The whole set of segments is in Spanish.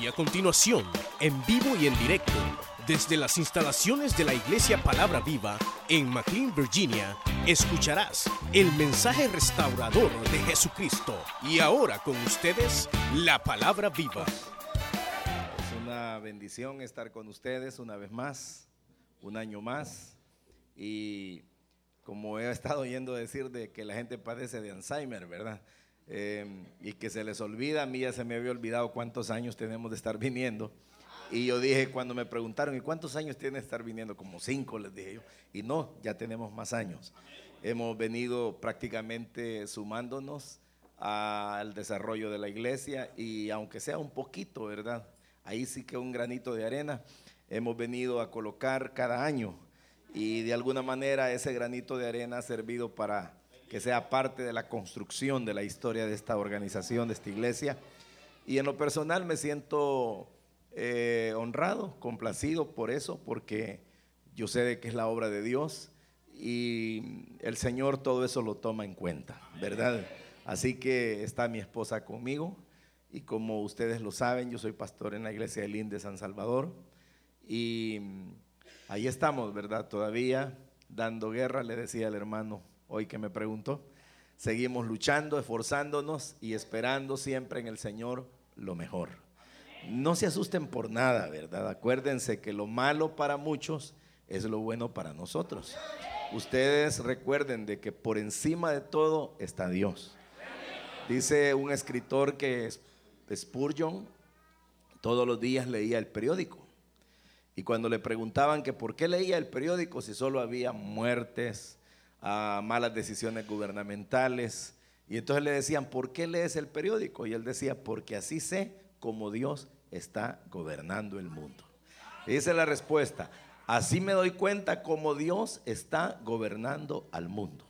Y a continuación, en vivo y en directo, desde las instalaciones de la Iglesia Palabra Viva en McLean, Virginia, escucharás el mensaje restaurador de Jesucristo. Y ahora con ustedes, la Palabra Viva. Es una bendición estar con ustedes una vez más, un año más. Y como he estado oyendo decir de que la gente padece de Alzheimer, ¿verdad? Eh, y que se les olvida, a mí ya se me había olvidado cuántos años tenemos de estar viniendo. Y yo dije, cuando me preguntaron, ¿y cuántos años tiene de estar viniendo? Como cinco, les dije yo. Y no, ya tenemos más años. Hemos venido prácticamente sumándonos al desarrollo de la iglesia y aunque sea un poquito, ¿verdad? Ahí sí que un granito de arena hemos venido a colocar cada año y de alguna manera ese granito de arena ha servido para que sea parte de la construcción de la historia de esta organización, de esta iglesia. Y en lo personal me siento eh, honrado, complacido por eso, porque yo sé de que es la obra de Dios y el Señor todo eso lo toma en cuenta, ¿verdad? Así que está mi esposa conmigo y como ustedes lo saben, yo soy pastor en la iglesia de Linde de San Salvador y ahí estamos, ¿verdad? Todavía dando guerra, le decía el hermano hoy que me preguntó. Seguimos luchando, esforzándonos y esperando siempre en el Señor lo mejor. No se asusten por nada, ¿verdad? Acuérdense que lo malo para muchos es lo bueno para nosotros. Ustedes recuerden de que por encima de todo está Dios. Dice un escritor que es Spurgeon, todos los días leía el periódico. Y cuando le preguntaban que por qué leía el periódico si solo había muertes, a malas decisiones gubernamentales. Y entonces le decían, ¿por qué lees el periódico? Y él decía, porque así sé cómo Dios está gobernando el mundo. Y dice la respuesta, así me doy cuenta cómo Dios está gobernando al mundo.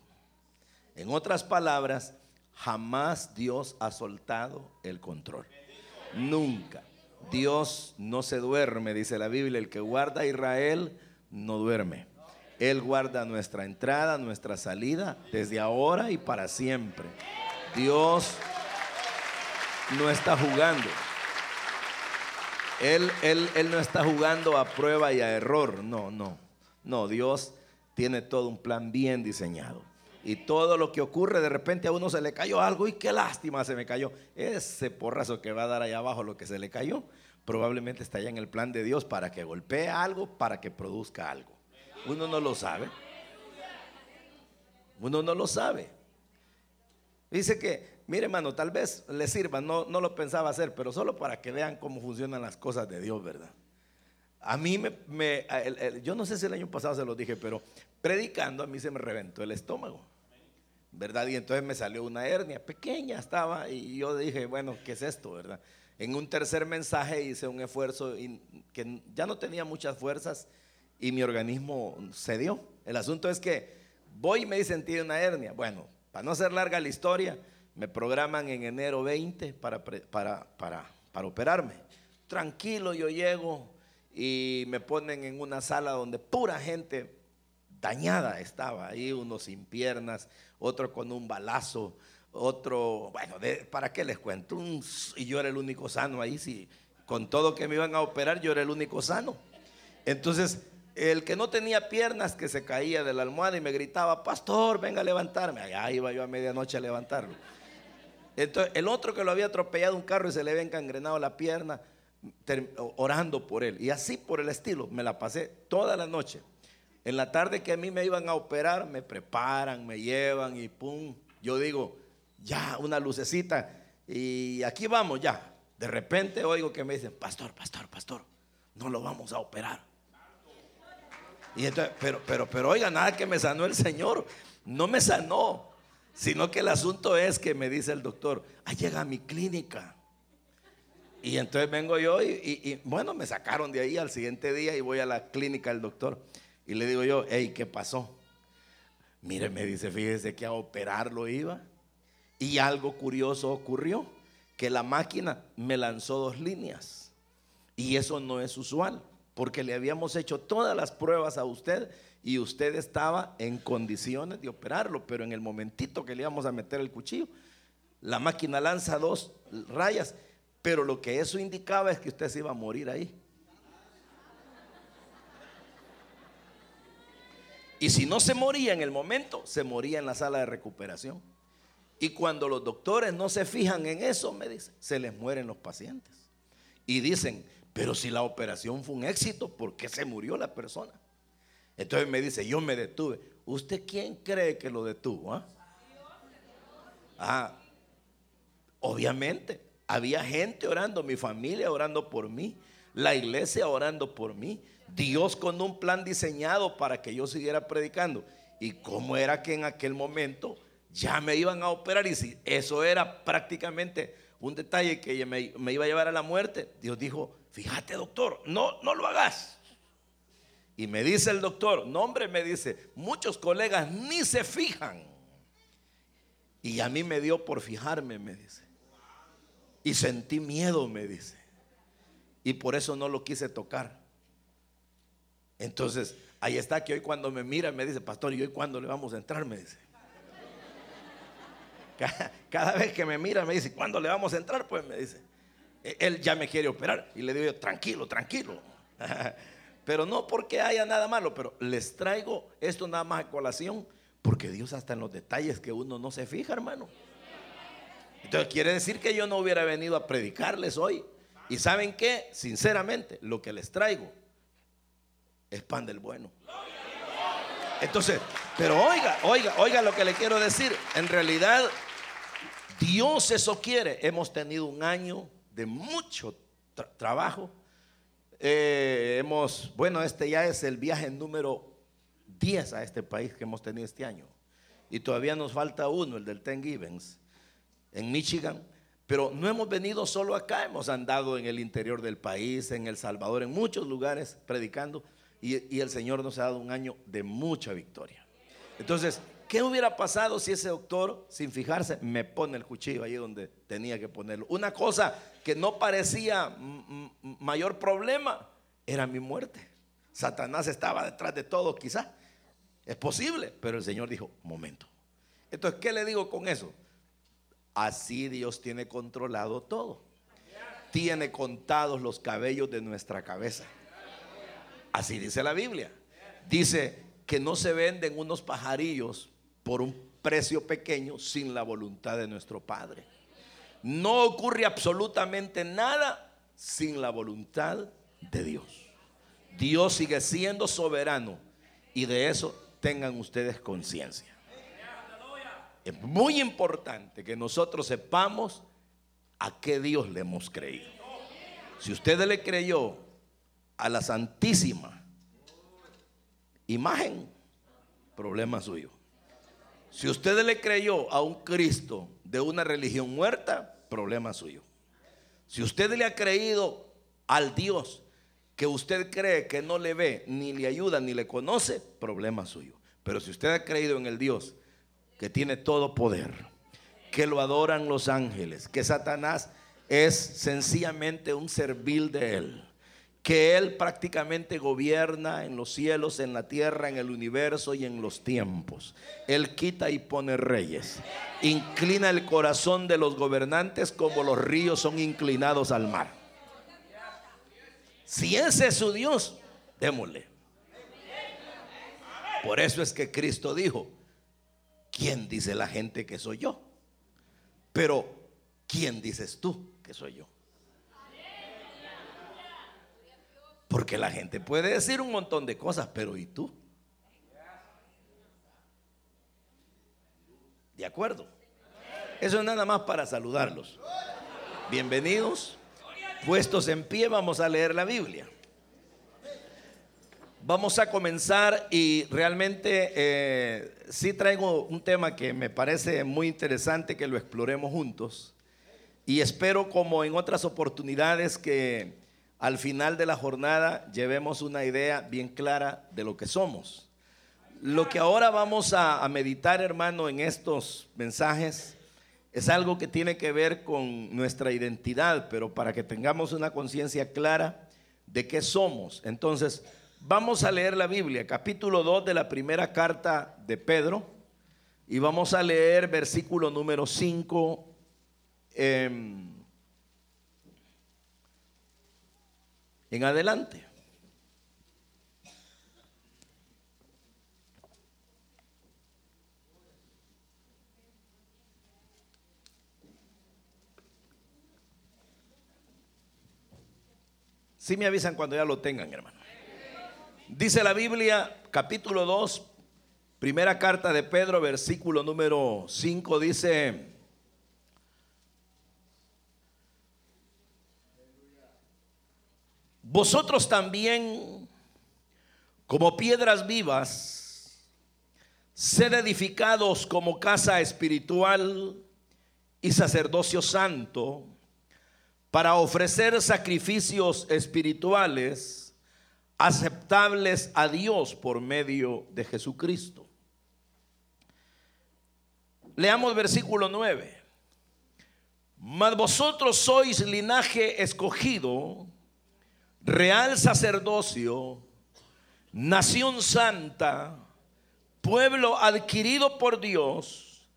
En otras palabras, jamás Dios ha soltado el control. Nunca. Dios no se duerme, dice la Biblia, el que guarda a Israel no duerme. Él guarda nuestra entrada, nuestra salida, desde ahora y para siempre. Dios no está jugando. Él, él, él no está jugando a prueba y a error. No, no. No, Dios tiene todo un plan bien diseñado. Y todo lo que ocurre, de repente a uno se le cayó algo y qué lástima se me cayó. Ese porrazo que va a dar allá abajo lo que se le cayó, probablemente está ya en el plan de Dios para que golpee algo, para que produzca algo. Uno no lo sabe. Uno no lo sabe. Dice que, mire hermano, tal vez le sirva, no, no lo pensaba hacer, pero solo para que vean cómo funcionan las cosas de Dios, ¿verdad? A mí me, yo no sé si el año pasado se lo dije, pero predicando a mí se me reventó el estómago, ¿verdad? Y entonces me salió una hernia, pequeña estaba, y yo dije, bueno, ¿qué es esto, verdad? En un tercer mensaje hice un esfuerzo y que ya no tenía muchas fuerzas y mi organismo cedió. El asunto es que voy y me dicen tiene una hernia. Bueno, para no hacer larga la historia, me programan en enero 20 para, para, para, para operarme. Tranquilo, yo llego y me ponen en una sala donde pura gente dañada estaba ahí, uno sin piernas, otro con un balazo, otro, bueno, ¿para qué les cuento? y yo era el único sano ahí, sí, con todo que me iban a operar, yo era el único sano. Entonces, el que no tenía piernas que se caía de la almohada y me gritaba, pastor, venga a levantarme. Allá iba yo a medianoche a levantarlo. Entonces, el otro que lo había atropellado un carro y se le había encangrenado la pierna, orando por él. Y así por el estilo, me la pasé toda la noche. En la tarde que a mí me iban a operar, me preparan, me llevan y pum. Yo digo, ya, una lucecita. Y aquí vamos, ya. De repente oigo que me dicen, pastor, pastor, pastor, no lo vamos a operar. Y entonces, pero, pero, pero oiga, nada que me sanó el Señor. No me sanó. Sino que el asunto es que me dice el doctor, ah, llega a mi clínica. Y entonces vengo yo y, bueno, me sacaron de ahí al siguiente día y voy a la clínica del doctor. Y le digo yo, hey, ¿qué pasó? Mire, me dice, fíjese que a operarlo iba. Y algo curioso ocurrió, que la máquina me lanzó dos líneas. Y eso no es usual porque le habíamos hecho todas las pruebas a usted y usted estaba en condiciones de operarlo, pero en el momentito que le íbamos a meter el cuchillo, la máquina lanza dos rayas Pero lo que eso indicaba es que usted se iba a morir ahí. Y si no se moría en el momento, se moría en la sala de recuperación. Y cuando los doctores no se fijan en eso, me dicen, se les mueren los pacientes. Y dicen, pero si la operación fue un éxito, ¿por qué se murió la persona? Entonces me dice, yo me detuve. ¿Usted quién cree que lo detuvo? Ah, ah obviamente, había gente orando, mi familia orando por mí, la iglesia orando por mí, Dios con un plan diseñado para que yo siguiera predicando. ¿Y cómo era que en aquel momento ya me iban a operar? Y si eso era prácticamente un detalle que me, me iba a llevar a la muerte, Dios dijo, fíjate doctor, no, no lo hagas. Y me dice el doctor, no hombre, me dice, muchos colegas ni se fijan. Y a mí me dio por fijarme, me dice. Y sentí miedo, me dice. Y por eso no lo quise tocar. Entonces, ahí está que hoy cuando me mira me dice, pastor, ¿y hoy cuándo le vamos a entrar? Me dice. Cada, vez que me mira me dice, ¿cuándo le vamos a entrar? Pues me dice, él ya me quiere operar. Y le digo yo, tranquilo, tranquilo. Pero no porque haya nada malo, pero les traigo esto nada más a colación, porque Dios hasta en los detalles que uno no se fija, hermano. Entonces quiere decir que yo no hubiera venido a predicarles hoy. Y saben qué, sinceramente, lo que les traigo es pan del bueno. Entonces, pero oiga, oiga, oiga lo que le quiero decir. En realidad, Dios eso quiere. Hemos tenido un año de mucho trabajo. Eh, hemos, bueno, este ya es el viaje número 10 a este país que hemos tenido este año. Y todavía nos falta uno, el del Ten Givens, en Michigan. Pero no hemos venido solo acá, hemos andado en el interior del país, en El Salvador, en muchos lugares predicando. Y, el Señor nos ha dado un año de mucha victoria. Entonces, ¿qué hubiera pasado si ese doctor, sin fijarse, me pone el cuchillo ahí donde tenía que ponerlo? Una cosa que no parecía mayor problema era mi muerte. Satanás estaba detrás de todo, quizás. Es posible, pero el Señor dijo, momento. Entonces, ¿qué le digo con eso? Así Dios tiene controlado todo. Tiene contados los cabellos de nuestra cabeza. Así dice la Biblia. Dice que no se venden unos pajarillos por un precio pequeño sin la voluntad de nuestro Padre. No ocurre absolutamente nada sin la voluntad de Dios. Dios sigue siendo soberano y de eso tengan ustedes conciencia. Es muy importante que nosotros sepamos a qué Dios le hemos creído. Si usted le creyó a la Santísima imagen, problema suyo. Si usted le creyó a un Cristo de una religión muerta, problema suyo. Si usted le ha creído al Dios que usted cree que no le ve, ni le ayuda, ni le conoce, problema suyo. Pero si usted ha creído en el Dios que tiene todo poder, que lo adoran los ángeles, que Satanás es sencillamente un servil de él, que Él prácticamente gobierna en los cielos, en la tierra, en el universo y en los tiempos. Él quita y pone reyes. Inclina el corazón de los gobernantes como los ríos son inclinados al mar. Si ese es su Dios, démosle. Por eso es que Cristo dijo, ¿quién dice la gente que soy yo? Pero, ¿quién dices tú que soy yo? Porque la gente puede decir un montón de cosas, pero ¿y tú? ¿De acuerdo? Eso es nada más para saludarlos. Bienvenidos. Puestos en pie, vamos a leer la Biblia. Vamos a comenzar y realmente eh, sí traigo un tema que me parece muy interesante que lo exploremos juntos. Y espero como en otras oportunidades que al final de la jornada llevemos una idea bien clara de lo que somos. Lo que ahora vamos a, meditar, hermano, en estos mensajes es algo que tiene que ver con nuestra identidad, pero para que tengamos una conciencia clara de qué somos. Entonces, vamos a leer la Biblia, capítulo 2 de la primera carta de Pedro, y vamos a leer versículo número 5. En adelante. Si me avisan cuando ya lo tengan, hermano. Dice la Biblia, capítulo 2, primera carta de Pedro, versículo número 5, dice, vosotros también, como piedras vivas, sed edificados como casa espiritual y sacerdocio santo para ofrecer sacrificios espirituales aceptables a Dios por medio de Jesucristo. Leamos versículo 9. Mas vosotros sois linaje escogido, real sacerdocio, nación santa, pueblo adquirido por Dios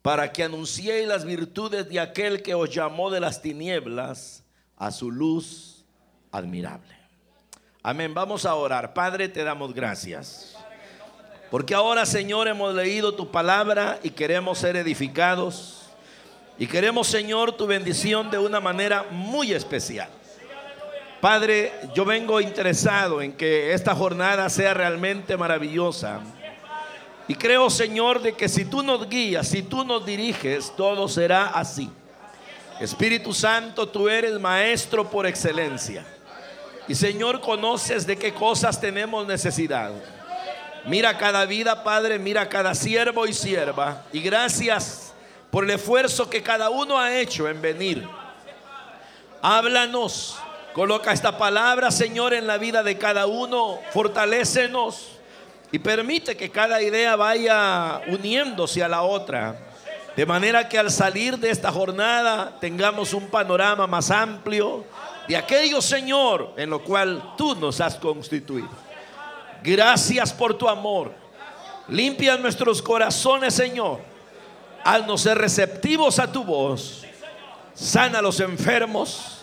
para que anunciéis las virtudes de aquel que os llamó de las tinieblas a su luz admirable. Amén. Vamos a orar. Padre, te damos gracias. Porque ahora, Señor, hemos leído tu palabra y queremos ser edificados. Y queremos, Señor, tu bendición de una manera muy especial. Padre, yo vengo interesado en que esta jornada sea realmente maravillosa y creo, Señor, de que si tú nos guías, si tú nos diriges, todo será así. Espíritu Santo, tú eres maestro por excelencia. Y Señor, conoces de qué cosas tenemos necesidad. Mira cada vida, Padre, mira cada siervo y sierva. Y gracias por el esfuerzo que cada uno ha hecho en venir. Háblanos. Coloca esta palabra, Señor, en la vida de cada uno. Fortalécenos y permite que cada idea vaya uniéndose a la otra. De manera que al salir de esta jornada tengamos un panorama más amplio de aquello, Señor, en lo cual tú nos has constituido. Gracias por tu amor. Limpia nuestros corazones, Señor. Haznos ser receptivos a tu voz. Sana a los enfermos.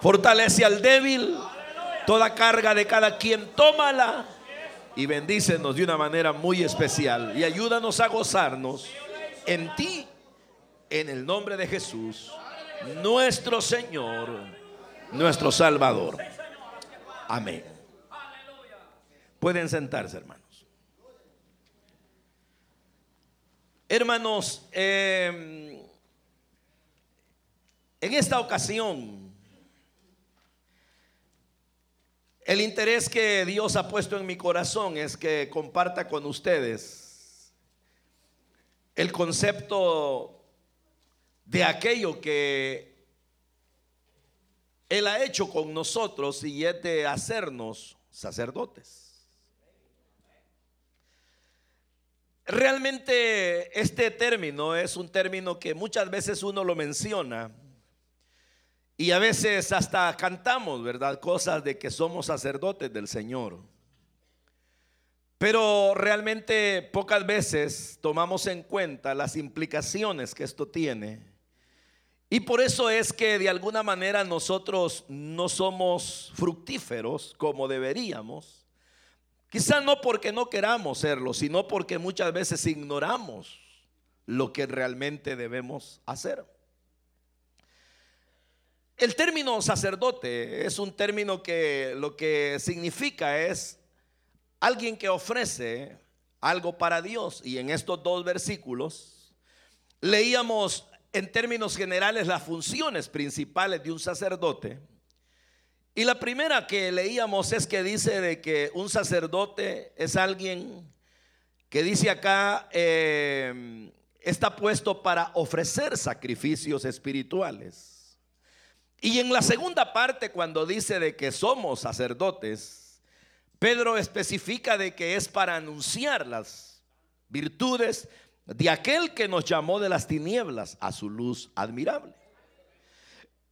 Fortalece al débil. Toda carga de cada quien, tómala y bendícenos de una manera muy especial y ayúdanos a gozarnos en ti, en el nombre de Jesús, nuestro Señor, nuestro Salvador. Amén. Pueden sentarse, hermanos. Hermanos, eh, en esta ocasión El interés que Dios ha puesto en mi corazón es que comparta con ustedes el concepto de aquello que Él ha hecho con nosotros y es de hacernos sacerdotes. Realmente este término es un término que muchas veces uno lo menciona y a veces hasta cantamos, ¿verdad? Cosas de que somos sacerdotes del Señor. Pero realmente pocas veces tomamos en cuenta las implicaciones que esto tiene. Y por eso es que de alguna manera nosotros no somos fructíferos como deberíamos. Quizá no porque no queramos serlo, sino porque muchas veces ignoramos lo que realmente debemos hacer. El término sacerdote es un término que lo que significa es alguien que ofrece algo para Dios. Y en estos dos versículos leíamos en términos generales las funciones principales de un sacerdote. Y la primera que leíamos es que dice de que un sacerdote es alguien que dice acá eh, está puesto para ofrecer sacrificios espirituales. Y en la segunda parte, cuando dice de que somos sacerdotes, Pedro especifica de que es para anunciar las virtudes de aquel que nos llamó de las tinieblas a su luz admirable.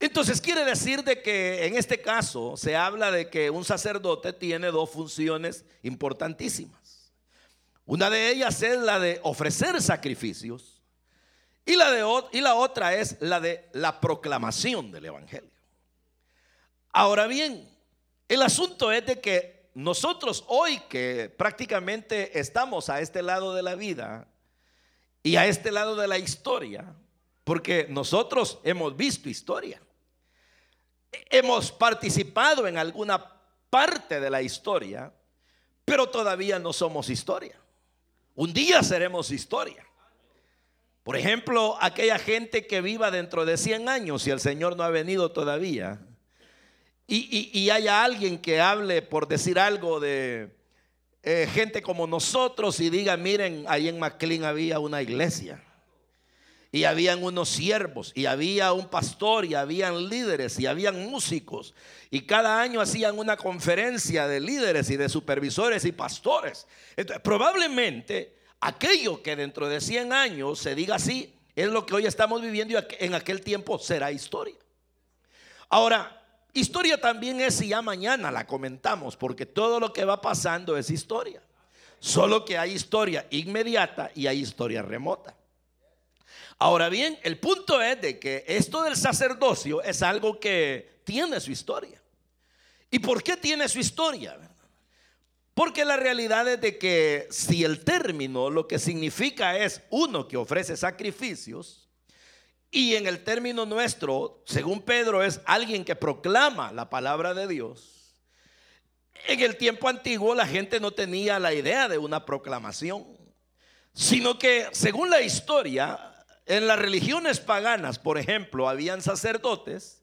Entonces quiere decir de que en este caso se habla de que un sacerdote tiene dos funciones importantísimas. Una de ellas es la de ofrecer sacrificios y la, de, y la otra es la de la proclamación del Evangelio. Ahora bien, El asunto es de que nosotros hoy que prácticamente estamos a este lado de la vida y a este lado de la historia, porque nosotros hemos visto historia, hemos participado en alguna parte de la historia, pero todavía no somos historia. Un día seremos historia. Por ejemplo, aquella gente que viva dentro de 100 años y el Señor no ha venido todavía. Y, haya alguien que hable por decir algo de eh, gente como nosotros y diga, miren, ahí en McLean había una iglesia. Y habían unos siervos, y había un pastor, y habían líderes, y habían músicos. Y cada año hacían una conferencia de líderes y de supervisores y pastores. Entonces, probablemente aquello que dentro de 100 años se diga así, es lo que hoy estamos viviendo y en aquel tiempo será historia. Ahora, historia también es si ya mañana la comentamos, porque todo lo que va pasando es historia. Solo que hay historia inmediata y hay historia remota. Ahora bien, el punto es de que esto del sacerdocio es algo que tiene su historia. ¿Y por qué tiene su historia? Porque la realidad es de que si el término lo que significa es uno que ofrece sacrificios, y en el término nuestro, según Pedro, es alguien que proclama la palabra de Dios. En el tiempo antiguo la gente no tenía la idea de una proclamación, sino que según la historia, en las religiones paganas, por ejemplo, habían sacerdotes,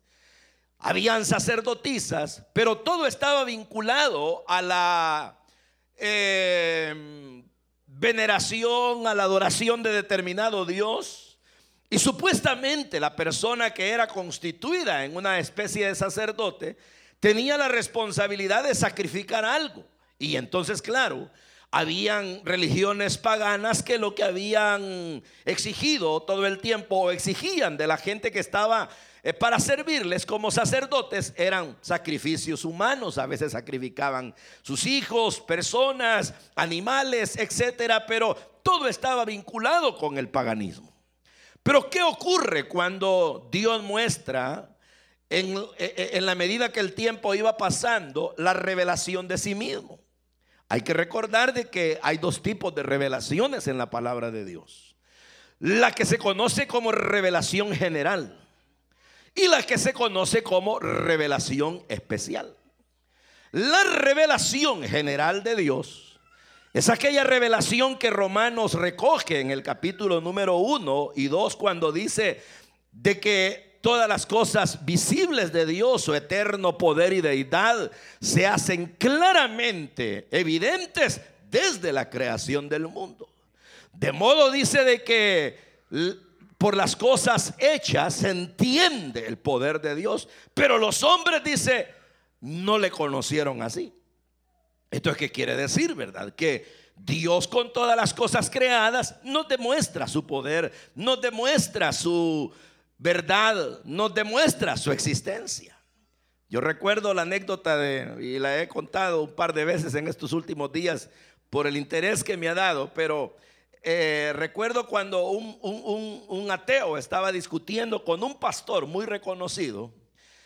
habían sacerdotisas, pero todo estaba vinculado a la eh, veneración, a la adoración de determinado Dios. Y supuestamente la persona que era constituida en una especie de sacerdote tenía la responsabilidad de sacrificar algo. Y entonces, claro, habían religiones paganas que lo que habían exigido todo el tiempo o exigían de la gente que estaba eh, para servirles como sacerdotes eran sacrificios humanos, a veces sacrificaban sus hijos, personas, animales, etcétera, pero todo estaba vinculado con el paganismo. Pero ¿qué ocurre cuando Dios muestra en, eh, eh, en la medida que el tiempo iba pasando la revelación de sí mismo? Hay que recordar de que hay dos tipos de revelaciones en la palabra de Dios. La que se conoce como revelación general y la que se conoce como revelación especial. La revelación general de Dios es aquella revelación que Romanos recoge en el capítulo número 1 y 2 cuando dice de que todas las cosas visibles de Dios, su eterno poder y deidad, se hacen claramente evidentes desde la creación del mundo. De modo dice de que por las cosas hechas se entiende el poder de Dios. Pero los hombres, dice, no le conocieron así. Esto es que quiere decir, ¿verdad? Que Dios con todas las cosas creadas nos demuestra su poder, nos demuestra su verdad, nos demuestra su existencia. Yo recuerdo la anécdota de, y la he contado un par de veces en estos últimos días por el interés que me ha dado, pero eh, recuerdo cuando un, ateo estaba discutiendo con un pastor muy reconocido.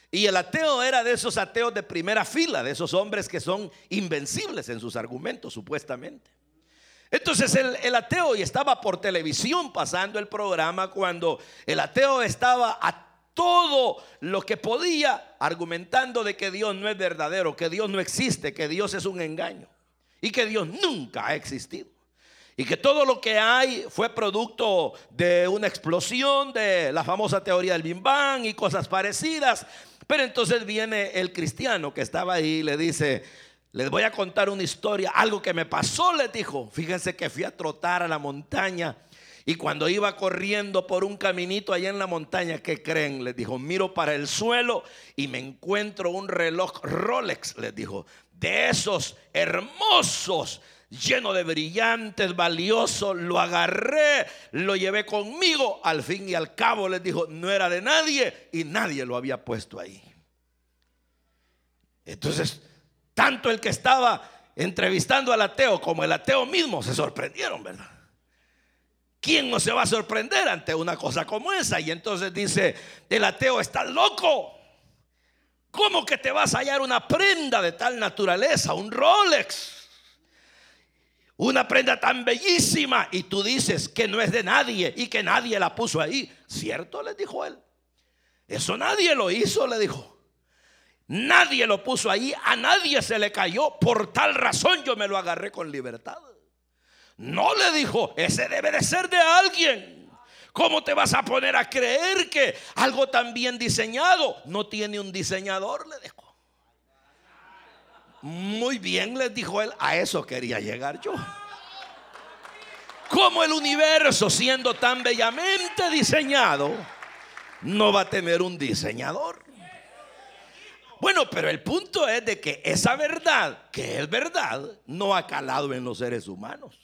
Y el ateo era de esos ateos de primera fila, de esos hombres que son invencibles en sus argumentos, supuestamente. Entonces el, ateo y estaba por televisión pasando el programa cuando el ateo estaba a todo lo que podía argumentando de que Dios no es verdadero, que Dios no existe, que Dios es un engaño y que Dios nunca ha existido. Y que todo lo que hay fue producto de una explosión, de la famosa teoría del Big Bang y cosas parecidas. Pero entonces viene el cristiano que estaba ahí y le dice, les voy a contar una historia, algo que me pasó, les dijo. Fíjense que fui a trotar a la montaña y cuando iba corriendo por un caminito allá en la montaña, ¿qué creen? Les dijo, miro para el suelo y me encuentro un reloj Rolex, les dijo, de esos hermosos lleno de brillantes, valioso, lo agarré, lo llevé conmigo. Al fin y al cabo les dijo, no era de nadie y nadie lo había puesto ahí. Entonces, tanto el que estaba entrevistando al ateo como el ateo mismo se sorprendieron, ¿verdad? ¿Quién no se va a sorprender ante una cosa como esa? Y entonces dice, el ateo está loco. ¿Cómo que te vas a hallar una prenda de tal naturaleza, un Rolex? Una prenda tan bellísima y tú dices que no es de nadie y que nadie la puso ahí. ¿Cierto? Le dijo él. Eso nadie lo hizo, le dijo. Nadie lo puso ahí, a nadie se le cayó. Por tal razón yo me lo agarré con libertad. No le dijo, ese debe de ser de alguien. ¿Cómo te vas a poner a creer que algo tan bien diseñado no tiene un diseñador? Le dijo. Muy bien, les dijo él, a eso quería llegar yo. Como el universo, siendo tan bellamente diseñado, no va a tener un diseñador. Bueno, pero el punto es de que esa verdad, que es verdad, no ha calado en los seres humanos.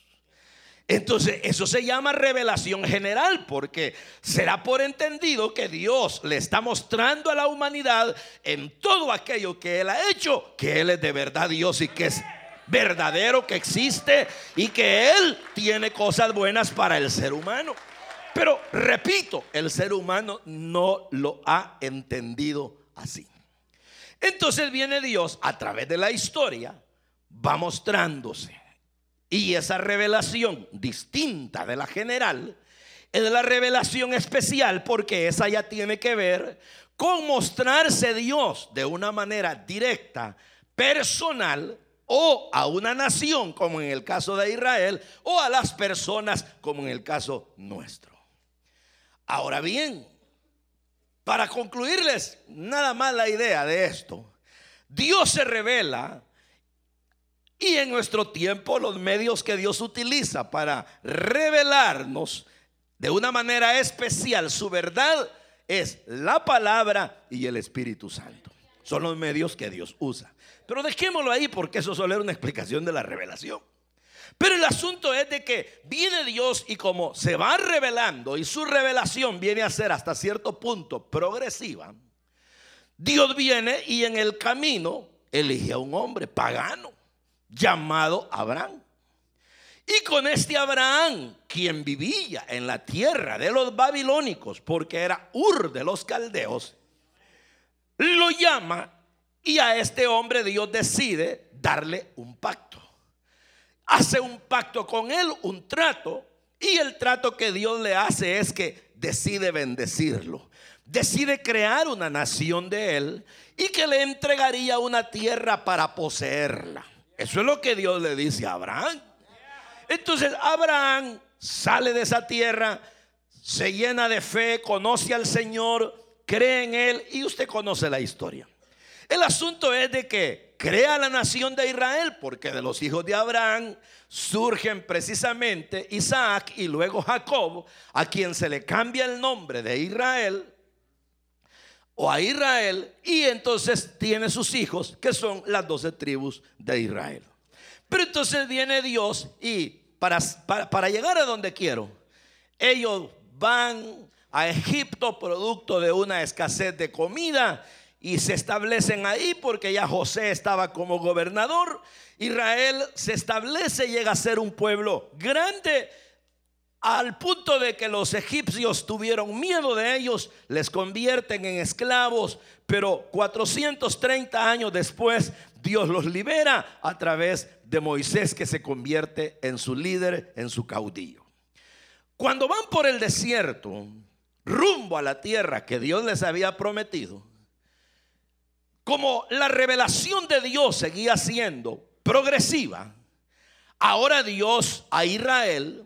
Entonces, eso se llama revelación general, porque será por entendido que Dios le está mostrando a la humanidad en todo aquello que Él ha hecho, que Él es de verdad Dios y que es verdadero, que existe y que Él tiene cosas buenas para el ser humano. Pero, repito, el ser humano no lo ha entendido así. Entonces viene Dios a través de la historia, va mostrándose y esa revelación distinta de la general es la revelación especial porque esa ya tiene que ver con mostrarse Dios de una manera directa, personal o a una nación como en el caso de Israel o a las personas como en el caso nuestro. Ahora bien, para concluirles nada más la idea de esto, Dios se revela y en nuestro tiempo los medios que Dios utiliza para revelarnos de una manera especial su verdad es la palabra y el Espíritu Santo. Son los medios que Dios usa. Pero dejémoslo ahí porque eso solo era una explicación de la revelación. Pero el asunto es de que viene Dios y como se va revelando y su revelación viene a ser hasta cierto punto progresiva, Dios viene y en el camino elige a un hombre pagano llamado Abraham. Y con este Abraham, quien vivía en la tierra de los babilónicos, porque era Ur de los caldeos, lo llama y a este hombre Dios decide darle un pacto. Hace un pacto con él, un trato, y el trato que Dios le hace es que decide bendecirlo. Decide crear una nación de él y que le entregaría una tierra para poseerla. Eso es lo que Dios le dice a Abraham. Entonces Abraham sale de esa tierra, se llena de fe, conoce al Señor, cree en Él y usted conoce la historia. El asunto es de que crea la nación de Israel, porque de los hijos de Abraham surgen precisamente Isaac y luego Jacob, a quien se le cambia el nombre de Israel o a Israel y entonces tiene sus hijos que son las doce tribus de Israel. Pero entonces viene Dios y para, para, llegar a donde quiero, ellos van a Egipto producto de una escasez de comida y se establecen ahí porque ya José estaba como gobernador. Israel se establece, llega a ser un pueblo grande al punto de que los egipcios tuvieron miedo de ellos, les convierten en esclavos, pero 430 años después Dios los libera a través de Moisés que se convierte en su líder, en su caudillo. Cuando van por el desierto, rumbo a la tierra que Dios les había prometido, como la revelación de Dios seguía siendo progresiva, ahora Dios a Israel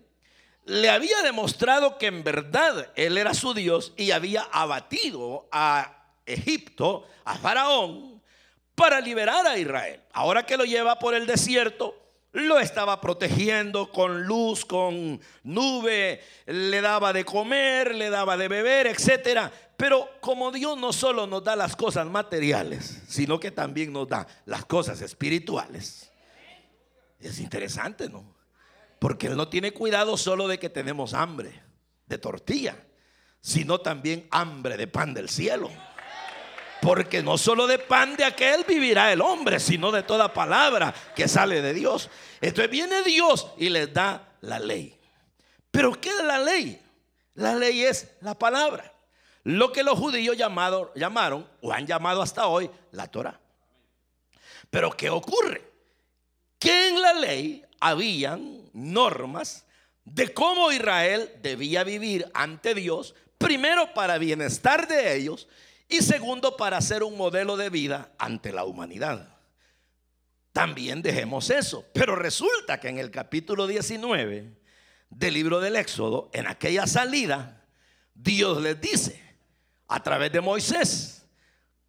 le había demostrado que en verdad él era su Dios y había abatido a Egipto, a Faraón, para liberar a Israel. Ahora que lo lleva por el desierto, lo estaba protegiendo con luz, con nube, le daba de comer, le daba de beber, etcétera. Pero como Dios no solo nos da las cosas materiales, sino que también nos da las cosas espirituales. Es interesante, ¿no? Porque Él no tiene cuidado solo de que tenemos hambre de tortilla, sino también hambre de pan del cielo. Porque no solo de pan de aquel vivirá el hombre, sino de toda palabra que sale de Dios. Entonces viene Dios y les da la ley. Pero ¿qué es la ley? La ley es la palabra. Lo que los judíos llamaron o han llamado hasta hoy la Torah. Pero ¿qué ocurre? Que en la ley habían normas de cómo Israel debía vivir ante Dios, primero para bienestar de ellos y segundo para ser un modelo de vida ante la humanidad. También dejemos eso, pero resulta que en el capítulo 19 del libro del Éxodo, en aquella salida, Dios les dice a través de Moisés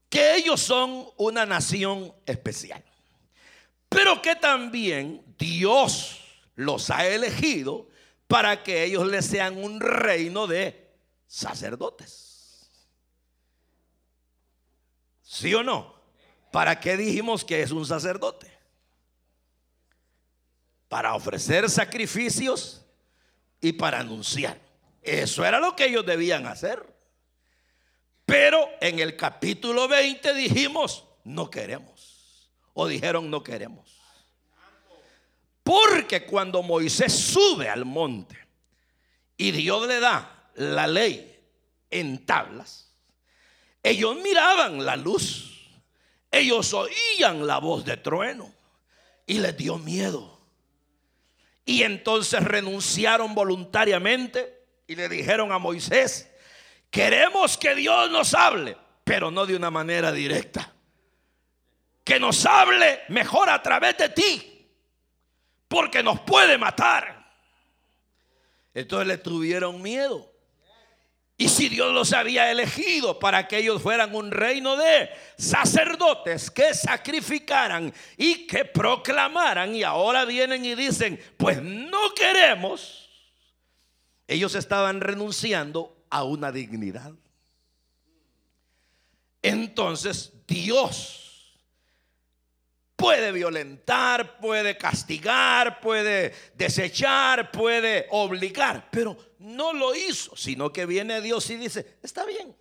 que ellos son una nación especial, pero que también Dios los ha elegido para que ellos les sean un reino de sacerdotes. ¿Sí o no? ¿Para qué dijimos que es un sacerdote? Para ofrecer sacrificios y para anunciar. Eso era lo que ellos debían hacer. Pero en el capítulo 20 dijimos, no queremos. O dijeron, no queremos. Porque cuando Moisés sube al monte y Dios le da la ley en tablas, ellos miraban la luz, ellos oían la voz de trueno y les dio miedo. Y entonces renunciaron voluntariamente y le dijeron a Moisés, queremos que Dios nos hable, pero no de una manera directa. Que nos hable mejor a través de ti porque nos puede matar. Entonces le tuvieron miedo. Y si Dios los había elegido para que ellos fueran un reino de sacerdotes que sacrificaran y que proclamaran, y ahora vienen y dicen, pues no queremos, ellos estaban renunciando a una dignidad. Entonces Dios Puede violentar, puede castigar, puede desechar, puede obligar, pero no lo hizo, sino que viene Dios y dice, está bien.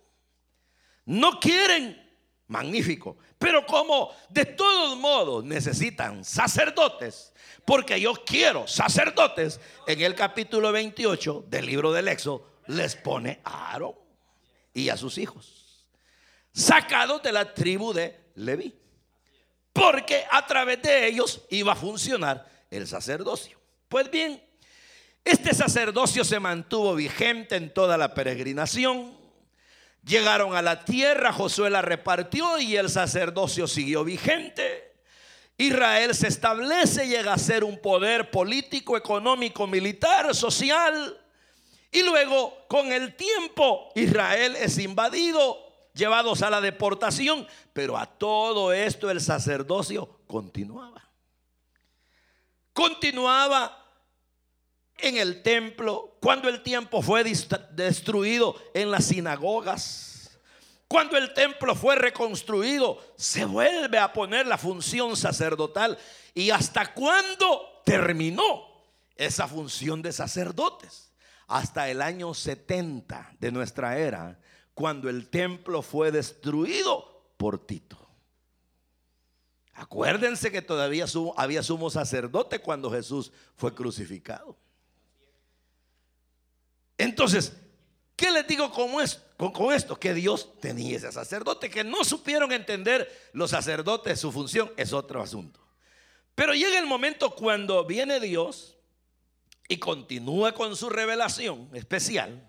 No quieren, magnífico, pero como de todos modos necesitan sacerdotes, porque yo quiero sacerdotes, en el capítulo 28 del libro del Éxodo les pone a Aarón y a sus hijos, sacados de la tribu de Leví porque a través de ellos iba a funcionar el sacerdocio. Pues bien, este sacerdocio se mantuvo vigente en toda la peregrinación. Llegaron a la tierra, Josué la repartió y el sacerdocio siguió vigente. Israel se establece, llega a ser un poder político, económico, militar, social. Y luego, con el tiempo, Israel es invadido llevados a la deportación, pero a todo esto el sacerdocio continuaba. Continuaba en el templo, cuando el templo fue destruido en las sinagogas, cuando el templo fue reconstruido, se vuelve a poner la función sacerdotal. ¿Y hasta cuándo terminó esa función de sacerdotes? Hasta el año 70 de nuestra era, cuando el templo fue destruido por Tito. Acuérdense que todavía había sumo sacerdote cuando Jesús fue crucificado. Entonces, ¿qué les digo con, con esto? Que Dios tenía ese sacerdote, que no supieron entender los sacerdotes su función, es otro asunto. Pero llega el momento cuando viene Dios y continúa con su revelación especial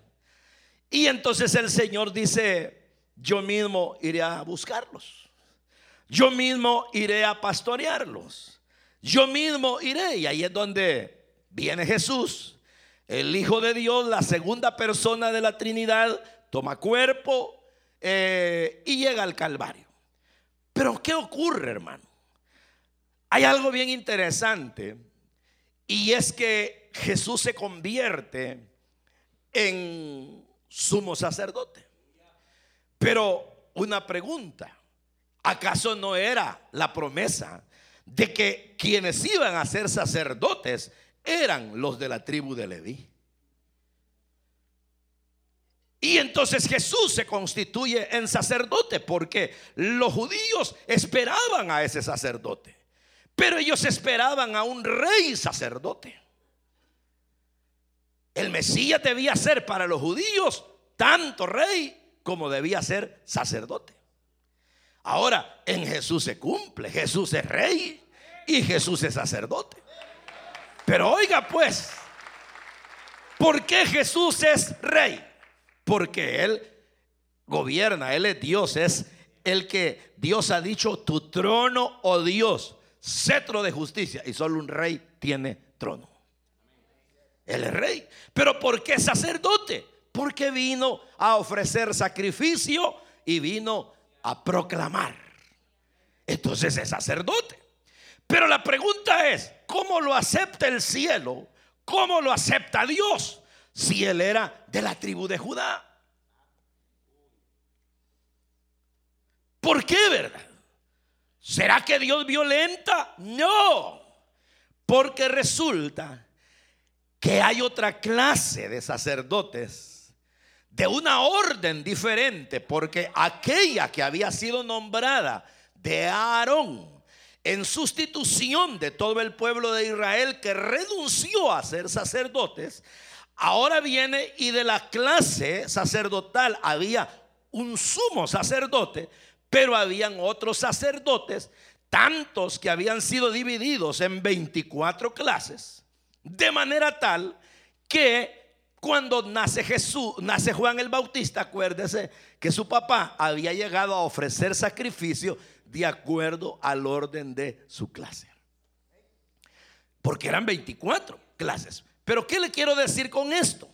y entonces el Señor dice, yo mismo iré a buscarlos. Yo mismo iré a pastorearlos. Yo mismo iré. Y ahí es donde viene Jesús, el Hijo de Dios, la segunda persona de la Trinidad, toma cuerpo eh, y llega al Calvario. Pero ¿qué ocurre, hermano? Hay algo bien interesante y es que Jesús se convierte en sumo sacerdote. Pero una pregunta, ¿acaso no era la promesa de que quienes iban a ser sacerdotes eran los de la tribu de Leví? Y entonces Jesús se constituye en sacerdote porque los judíos esperaban a ese sacerdote, pero ellos esperaban a un rey sacerdote. El Mesías debía ser para los judíos tanto rey como debía ser sacerdote. Ahora, en Jesús se cumple. Jesús es rey y Jesús es sacerdote. Pero oiga pues, ¿por qué Jesús es rey? Porque Él gobierna, Él es Dios, es el que Dios ha dicho, tu trono, oh Dios, cetro de justicia. Y solo un rey tiene trono. Él es rey. Pero ¿por qué sacerdote? Porque vino a ofrecer sacrificio y vino a proclamar. Entonces es sacerdote. Pero la pregunta es, ¿cómo lo acepta el cielo? ¿Cómo lo acepta Dios si él era de la tribu de Judá? ¿Por qué, verdad? ¿Será que Dios violenta? No, porque resulta que hay otra clase de sacerdotes de una orden diferente, porque aquella que había sido nombrada de Aarón en sustitución de todo el pueblo de Israel que renunció a ser sacerdotes, ahora viene y de la clase sacerdotal había un sumo sacerdote, pero habían otros sacerdotes, tantos que habían sido divididos en 24 clases de manera tal que cuando nace Jesús, nace Juan el Bautista, acuérdese que su papá había llegado a ofrecer sacrificio de acuerdo al orden de su clase. Porque eran 24 clases. Pero ¿qué le quiero decir con esto?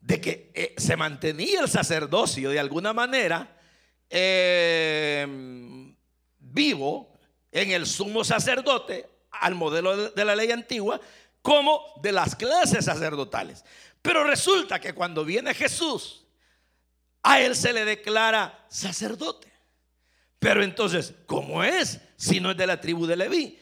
De que eh, se mantenía el sacerdocio de alguna manera eh, vivo en el sumo sacerdote al modelo de la ley antigua, como de las clases sacerdotales. Pero resulta que cuando viene Jesús, a él se le declara sacerdote. Pero entonces, ¿cómo es si no es de la tribu de Leví?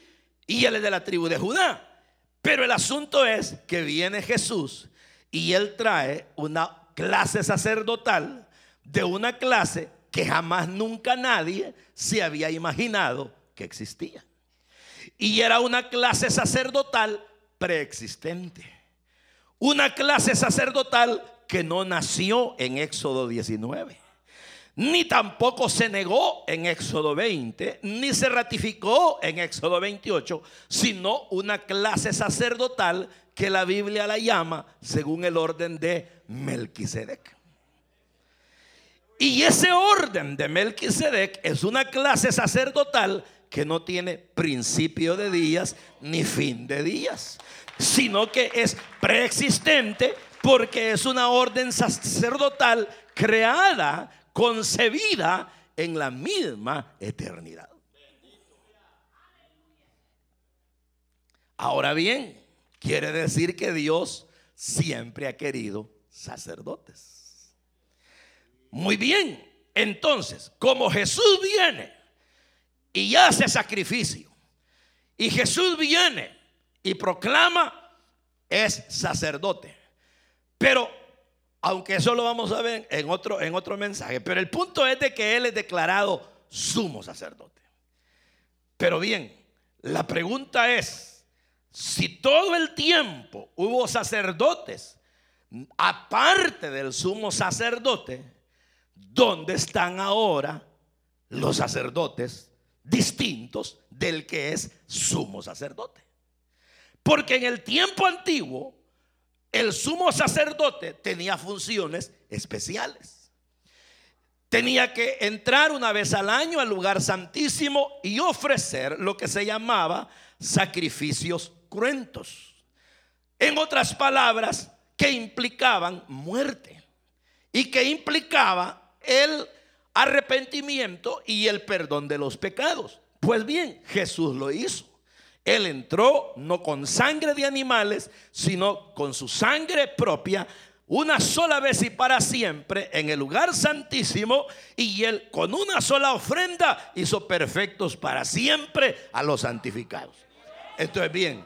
Y él es de la tribu de Judá. Pero el asunto es que viene Jesús y él trae una clase sacerdotal de una clase que jamás nunca nadie se había imaginado que existía. Y era una clase sacerdotal preexistente. Una clase sacerdotal que no nació en Éxodo 19, ni tampoco se negó en Éxodo 20, ni se ratificó en Éxodo 28, sino una clase sacerdotal que la Biblia la llama según el orden de Melquisedec. Y ese orden de Melquisedec es una clase sacerdotal que no tiene principio de días ni fin de días, sino que es preexistente porque es una orden sacerdotal creada, concebida en la misma eternidad. Ahora bien, quiere decir que Dios siempre ha querido sacerdotes. Muy bien, entonces, como Jesús viene y hace sacrificio. Y Jesús viene y proclama, es sacerdote. Pero, aunque eso lo vamos a ver en otro, en otro mensaje, pero el punto es de que Él es declarado sumo sacerdote. Pero bien, la pregunta es, si todo el tiempo hubo sacerdotes, aparte del sumo sacerdote, ¿dónde están ahora los sacerdotes distintos del que es sumo sacerdote. Porque en el tiempo antiguo, el sumo sacerdote tenía funciones especiales. Tenía que entrar una vez al año al lugar santísimo y ofrecer lo que se llamaba sacrificios cruentos. En otras palabras, que implicaban muerte y que implicaba el arrepentimiento y el perdón de los pecados. Pues bien, Jesús lo hizo. Él entró no con sangre de animales, sino con su sangre propia, una sola vez y para siempre en el lugar santísimo, y él con una sola ofrenda hizo perfectos para siempre a los santificados. Esto es bien,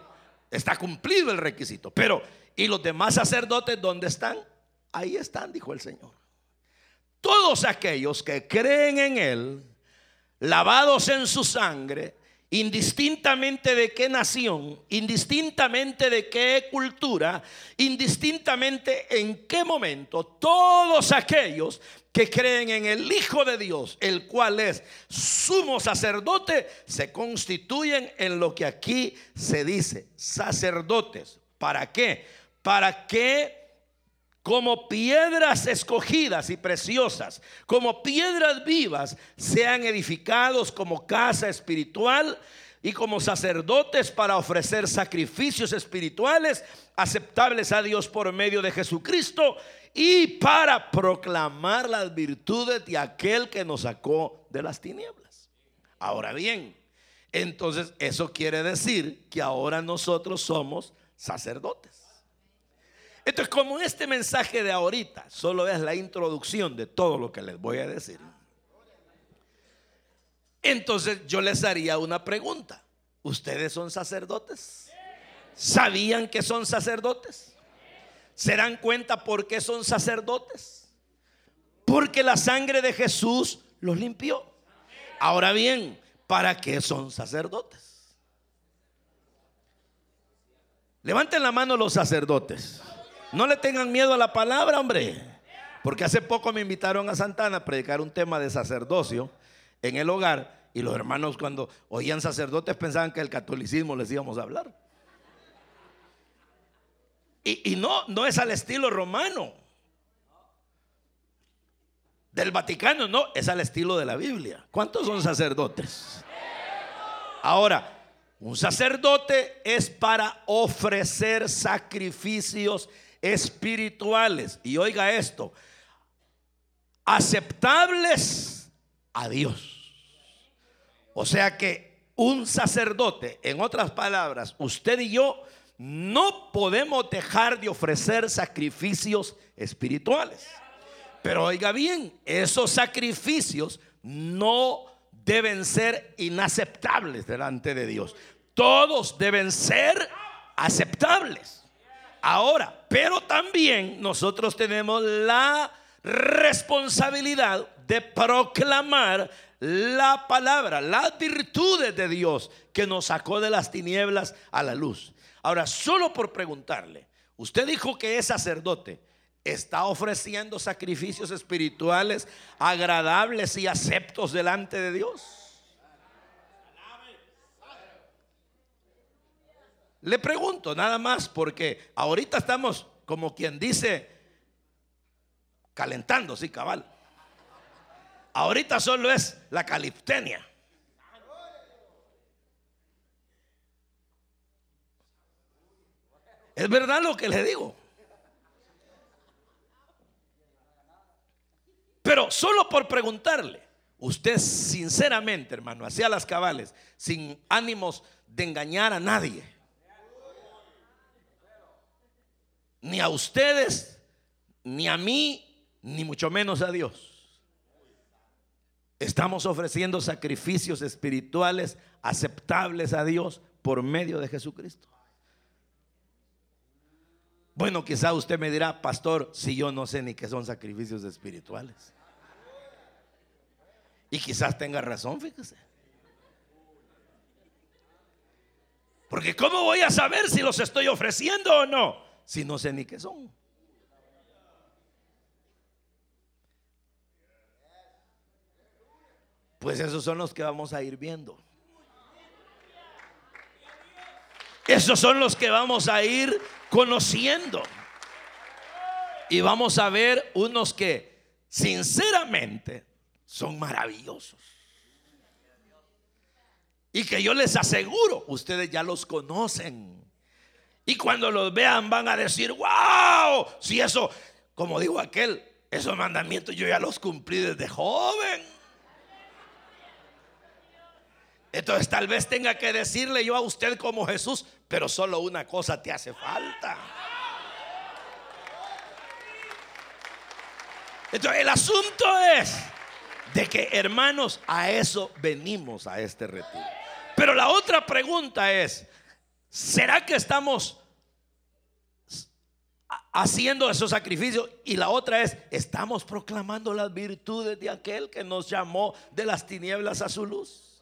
está cumplido el requisito. Pero, ¿y los demás sacerdotes dónde están? Ahí están, dijo el Señor todos aquellos que creen en Él, lavados en su sangre indistintamente de qué nación, indistintamente de qué cultura, indistintamente en qué momento, todos aquellos que creen en el Hijo de Dios, el cual es sumo sacerdote, se constituyen en lo que aquí se dice, sacerdotes. ¿Para qué? Para que como piedras escogidas y preciosas, como piedras vivas, sean edificados como casa espiritual y como sacerdotes para ofrecer sacrificios espirituales aceptables a Dios por medio de Jesucristo y para proclamar las virtudes de aquel que nos sacó de las tinieblas. Ahora bien, entonces eso quiere decir que ahora nosotros somos sacerdotes. Entonces, como este mensaje de ahorita solo es la introducción de todo lo que les voy a decir, entonces yo les haría una pregunta. ¿Ustedes son sacerdotes? ¿Sabían que son sacerdotes? ¿Se dan cuenta por qué son sacerdotes? Porque la sangre de Jesús los limpió. Ahora bien, ¿para qué son sacerdotes? Levanten la mano los sacerdotes. No le tengan miedo a la palabra, hombre. Porque hace poco me invitaron a Santana a predicar un tema de sacerdocio en el hogar. Y los hermanos cuando oían sacerdotes pensaban que el catolicismo les íbamos a hablar. Y, y no, no es al estilo romano. Del Vaticano, no, es al estilo de la Biblia. ¿Cuántos son sacerdotes? Ahora, un sacerdote es para ofrecer sacrificios espirituales. Y oiga esto, aceptables a Dios. O sea que un sacerdote, en otras palabras, usted y yo, no podemos dejar de ofrecer sacrificios espirituales. Pero oiga bien, esos sacrificios no deben ser inaceptables delante de Dios. Todos deben ser aceptables. Ahora, pero también nosotros tenemos la responsabilidad de proclamar la palabra, las virtudes de Dios que nos sacó de las tinieblas a la luz. Ahora, solo por preguntarle, usted dijo que es sacerdote, está ofreciendo sacrificios espirituales agradables y aceptos delante de Dios. Le pregunto nada más porque ahorita estamos como quien dice calentando, sí, cabal. Ahorita solo es la caliptenia. Es verdad lo que le digo. Pero solo por preguntarle, usted sinceramente, hermano, hacía las cabales, sin ánimos de engañar a nadie ni a ustedes, ni a mí, ni mucho menos a Dios. Estamos ofreciendo sacrificios espirituales aceptables a Dios por medio de Jesucristo. Bueno, quizá usted me dirá, pastor, si yo no sé ni qué son sacrificios espirituales. Y quizás tenga razón, fíjese. Porque ¿cómo voy a saber si los estoy ofreciendo o no? Si no sé ni qué son? Pues esos son los que vamos a ir viendo. Esos son los que vamos a ir conociendo. Y vamos a ver unos que sinceramente son maravillosos. Y que yo les aseguro, ustedes ya los conocen. Y cuando los vean van a decir, wow, si eso, como dijo aquel, esos mandamientos yo ya los cumplí desde joven. Entonces tal vez tenga que decirle yo a usted como Jesús, pero solo una cosa te hace falta. Entonces el asunto es de que hermanos, a eso venimos a este retiro. Pero la otra pregunta es, ¿será que estamos haciendo esos sacrificios. Y la otra es, estamos proclamando las virtudes de aquel que nos llamó de las tinieblas a su luz.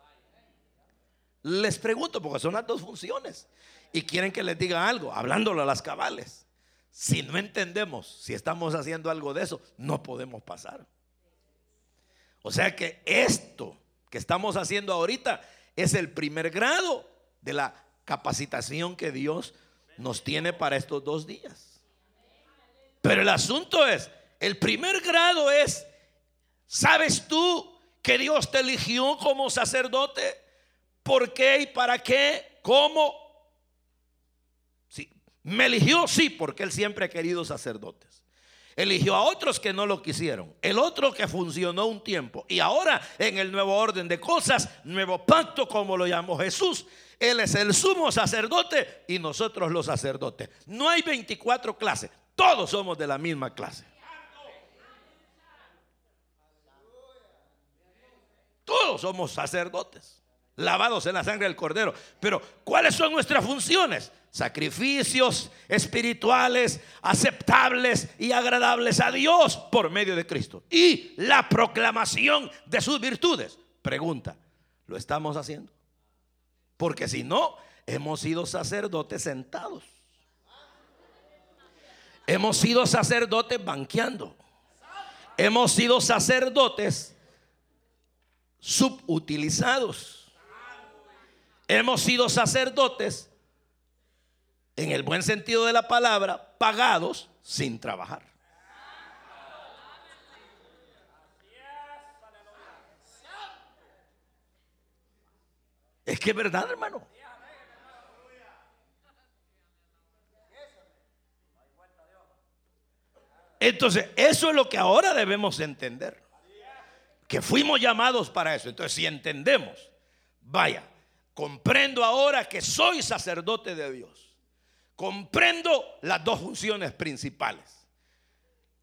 Les pregunto, porque son las dos funciones. Y quieren que les diga algo, hablándolo a las cabales. Si no entendemos, si estamos haciendo algo de eso, no podemos pasar. O sea que esto que estamos haciendo ahorita es el primer grado de la capacitación que Dios nos tiene para estos dos días. Pero el asunto es, el primer grado es, ¿sabes tú que Dios te eligió como sacerdote? ¿Por qué y para qué? ¿Cómo? Sí, me eligió, sí, porque Él siempre ha querido sacerdotes. Eligió a otros que no lo quisieron. El otro que funcionó un tiempo. Y ahora en el nuevo orden de cosas, nuevo pacto como lo llamó Jesús. Él es el sumo sacerdote y nosotros los sacerdotes. No hay 24 clases. Todos somos de la misma clase. Todos somos sacerdotes, lavados en la sangre del cordero. Pero ¿cuáles son nuestras funciones? Sacrificios espirituales aceptables y agradables a Dios por medio de Cristo. Y la proclamación de sus virtudes. Pregunta, ¿lo estamos haciendo? Porque si no, hemos sido sacerdotes sentados. Hemos sido sacerdotes banqueando. Hemos sido sacerdotes subutilizados. Hemos sido sacerdotes, en el buen sentido de la palabra, pagados sin trabajar. Es que es verdad, hermano. Entonces, eso es lo que ahora debemos entender. Que fuimos llamados para eso. Entonces, si entendemos, vaya, comprendo ahora que soy sacerdote de Dios. Comprendo las dos funciones principales.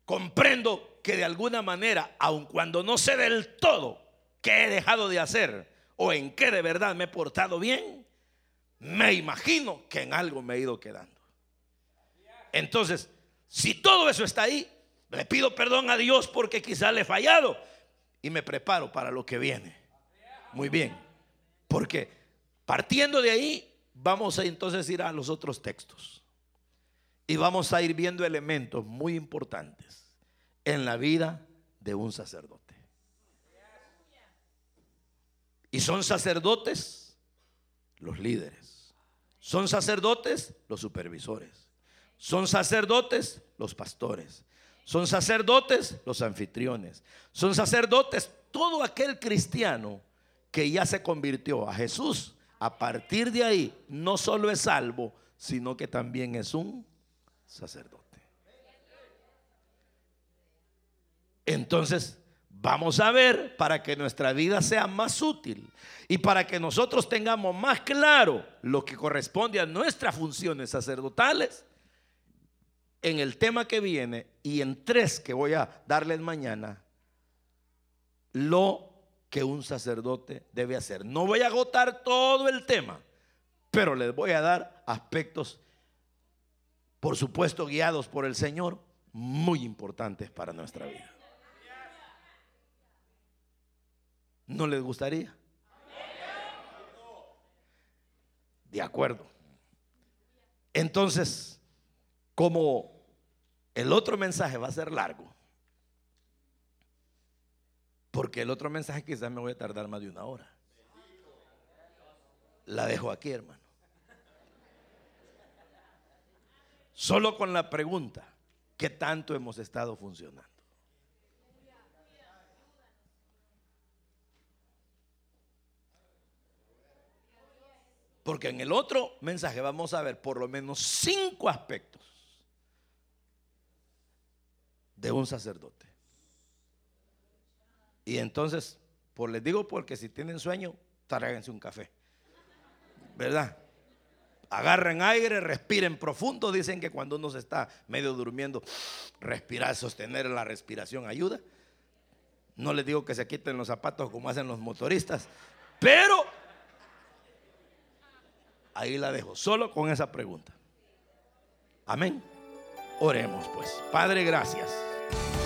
Comprendo que de alguna manera, aun cuando no sé del todo qué he dejado de hacer o en qué de verdad me he portado bien, me imagino que en algo me he ido quedando. Entonces, si todo eso está ahí, le pido perdón a Dios porque quizás le he fallado y me preparo para lo que viene. Muy bien. Porque partiendo de ahí, vamos a entonces ir a los otros textos. Y vamos a ir viendo elementos muy importantes en la vida de un sacerdote. Y son sacerdotes los líderes. Son sacerdotes los supervisores. Son sacerdotes los pastores. Son sacerdotes los anfitriones. Son sacerdotes todo aquel cristiano que ya se convirtió a Jesús. A partir de ahí no solo es salvo, sino que también es un sacerdote. Entonces, vamos a ver para que nuestra vida sea más útil y para que nosotros tengamos más claro lo que corresponde a nuestras funciones sacerdotales en el tema que viene y en tres que voy a darles mañana, lo que un sacerdote debe hacer. No voy a agotar todo el tema, pero les voy a dar aspectos, por supuesto, guiados por el Señor, muy importantes para nuestra vida. ¿No les gustaría? De acuerdo. Entonces, como el otro mensaje va a ser largo. Porque el otro mensaje quizás me voy a tardar más de una hora. La dejo aquí, hermano. Solo con la pregunta, ¿qué tanto hemos estado funcionando? Porque en el otro mensaje vamos a ver por lo menos cinco aspectos de un sacerdote. Y entonces, pues les digo porque si tienen sueño, tráiganse un café. ¿Verdad? Agarren aire, respiren profundo. Dicen que cuando uno se está medio durmiendo, respirar, sostener la respiración ayuda. No les digo que se quiten los zapatos como hacen los motoristas, pero ahí la dejo, solo con esa pregunta. Amén. Oremos pues. Padre, gracias.